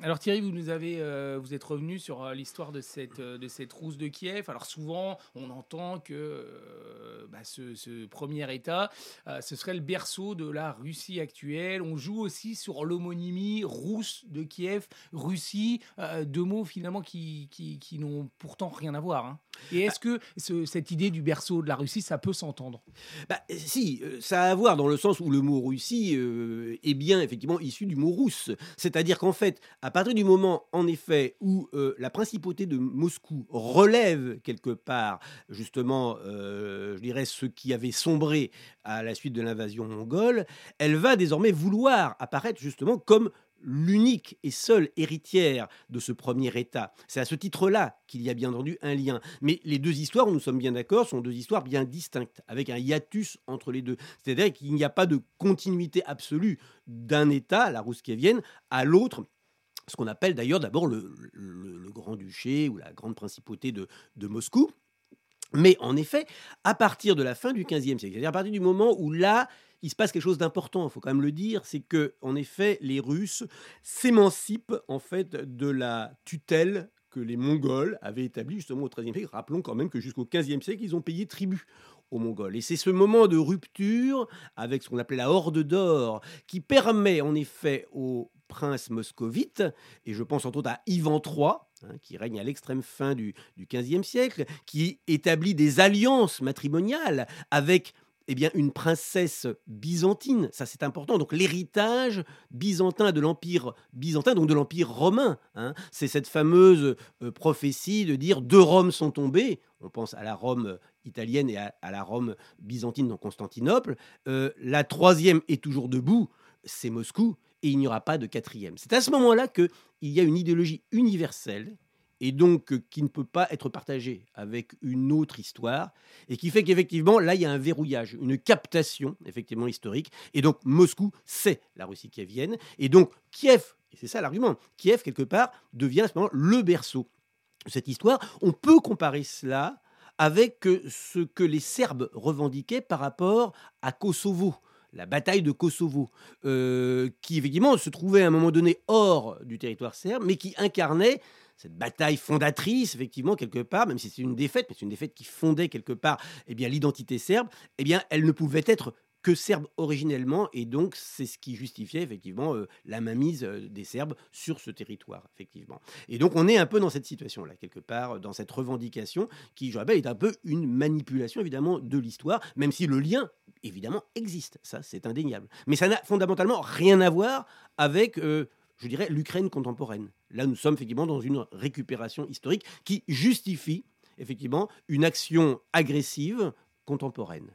Alors Thierry, vous nous avez, euh, vous êtes revenu sur euh, l'histoire de cette, euh, de cette rousse de Kiev. Alors souvent, on entend que bah, ce, premier État, ce serait le berceau de la Russie actuelle. On joue aussi sur l'homonymie rousse de Kiev, Russie, deux mots finalement qui, qui, n'ont pourtant rien à voir. Hein. Et est-ce que cette idée du berceau de la Russie, ça peut s'entendre? Bah, Si, ça a à voir dans le sens où le mot Russie est bien effectivement issu du mot russe. C'est-à-dire qu'en fait, partir du moment, en effet, où euh, la principauté de Moscou relève quelque part, justement, euh, je dirais, ce qui avait sombré à la suite de l'invasion mongole, elle va désormais vouloir apparaître justement comme l'unique et seule héritière de ce premier État. C'est à ce titre-là qu'il y a bien entendu un lien. Mais les deux histoires, nous sommes bien d'accord, sont deux histoires bien distinctes, avec un hiatus entre les deux. C'est-à-dire qu'il n'y a pas de continuité absolue d'un État, la Rouskiévienne, à l'autre ce qu'on appelle d'ailleurs d'abord le, grand-duché ou la grande principauté de, Moscou. Mais en effet, à partir de la fin du XVe siècle, c'est-à-dire à partir du moment où là, il se passe quelque chose d'important, il faut quand même le dire, c'est que en effet, les Russes s'émancipent en fait de la tutelle que les Mongols avaient établie justement au XIIIe siècle. Rappelons quand même que jusqu'au XVe siècle, ils ont payé tribut aux Mongols. Et c'est ce moment de rupture avec ce qu'on appelait la Horde d'Or qui permet en effet aux prince moscovite, et je pense entre autres à Ivan III, hein, qui règne à l'extrême fin du, XVe siècle, qui établit des alliances matrimoniales avec eh bien, une princesse byzantine. Ça, c'est important. Donc, l'héritage byzantin de l'Empire byzantin, donc de l'Empire romain. Hein. c'est cette fameuse euh, prophétie de dire deux Roms sont tombés. On pense à la Rome italienne et à, la Rome byzantine dans Constantinople. Euh, la troisième est toujours debout, c'est Moscou et il n'y aura pas de quatrième. C'est à ce moment-là qu'il y a une idéologie universelle et donc euh, qui ne peut pas être partagée avec une autre histoire, et qui fait qu'effectivement, là, il y a un verrouillage, une captation, effectivement, historique, et donc Moscou, c'est la Russie qui vienne, et donc Kiev, et c'est ça l'argument, Kiev, quelque part, devient à le berceau de cette histoire. On peut comparer cela avec euh, ce que les Serbes revendiquaient par rapport à Kosovo la bataille de Kosovo, euh, qui effectivement se trouvait à un moment donné hors du territoire serbe, mais qui incarnait cette bataille fondatrice, effectivement, quelque part, même si c'est une défaite, mais c'est une défaite qui fondait quelque part eh bien, l'identité serbe, eh bien, elle ne pouvait être que serbes originellement, et donc c'est ce qui justifiait effectivement euh, la mainmise euh, des Serbes sur ce territoire, effectivement. Et donc on est un peu dans cette situation-là, quelque part, dans cette revendication qui, je rappelle, est un peu une manipulation évidemment de l'histoire, même si le lien, évidemment, existe, ça c'est indéniable. Mais ça n'a fondamentalement rien à voir avec... Euh, je dirais, l'Ukraine contemporaine. Là, nous sommes effectivement dans une récupération historique qui justifie effectivement une action agressive contemporaine.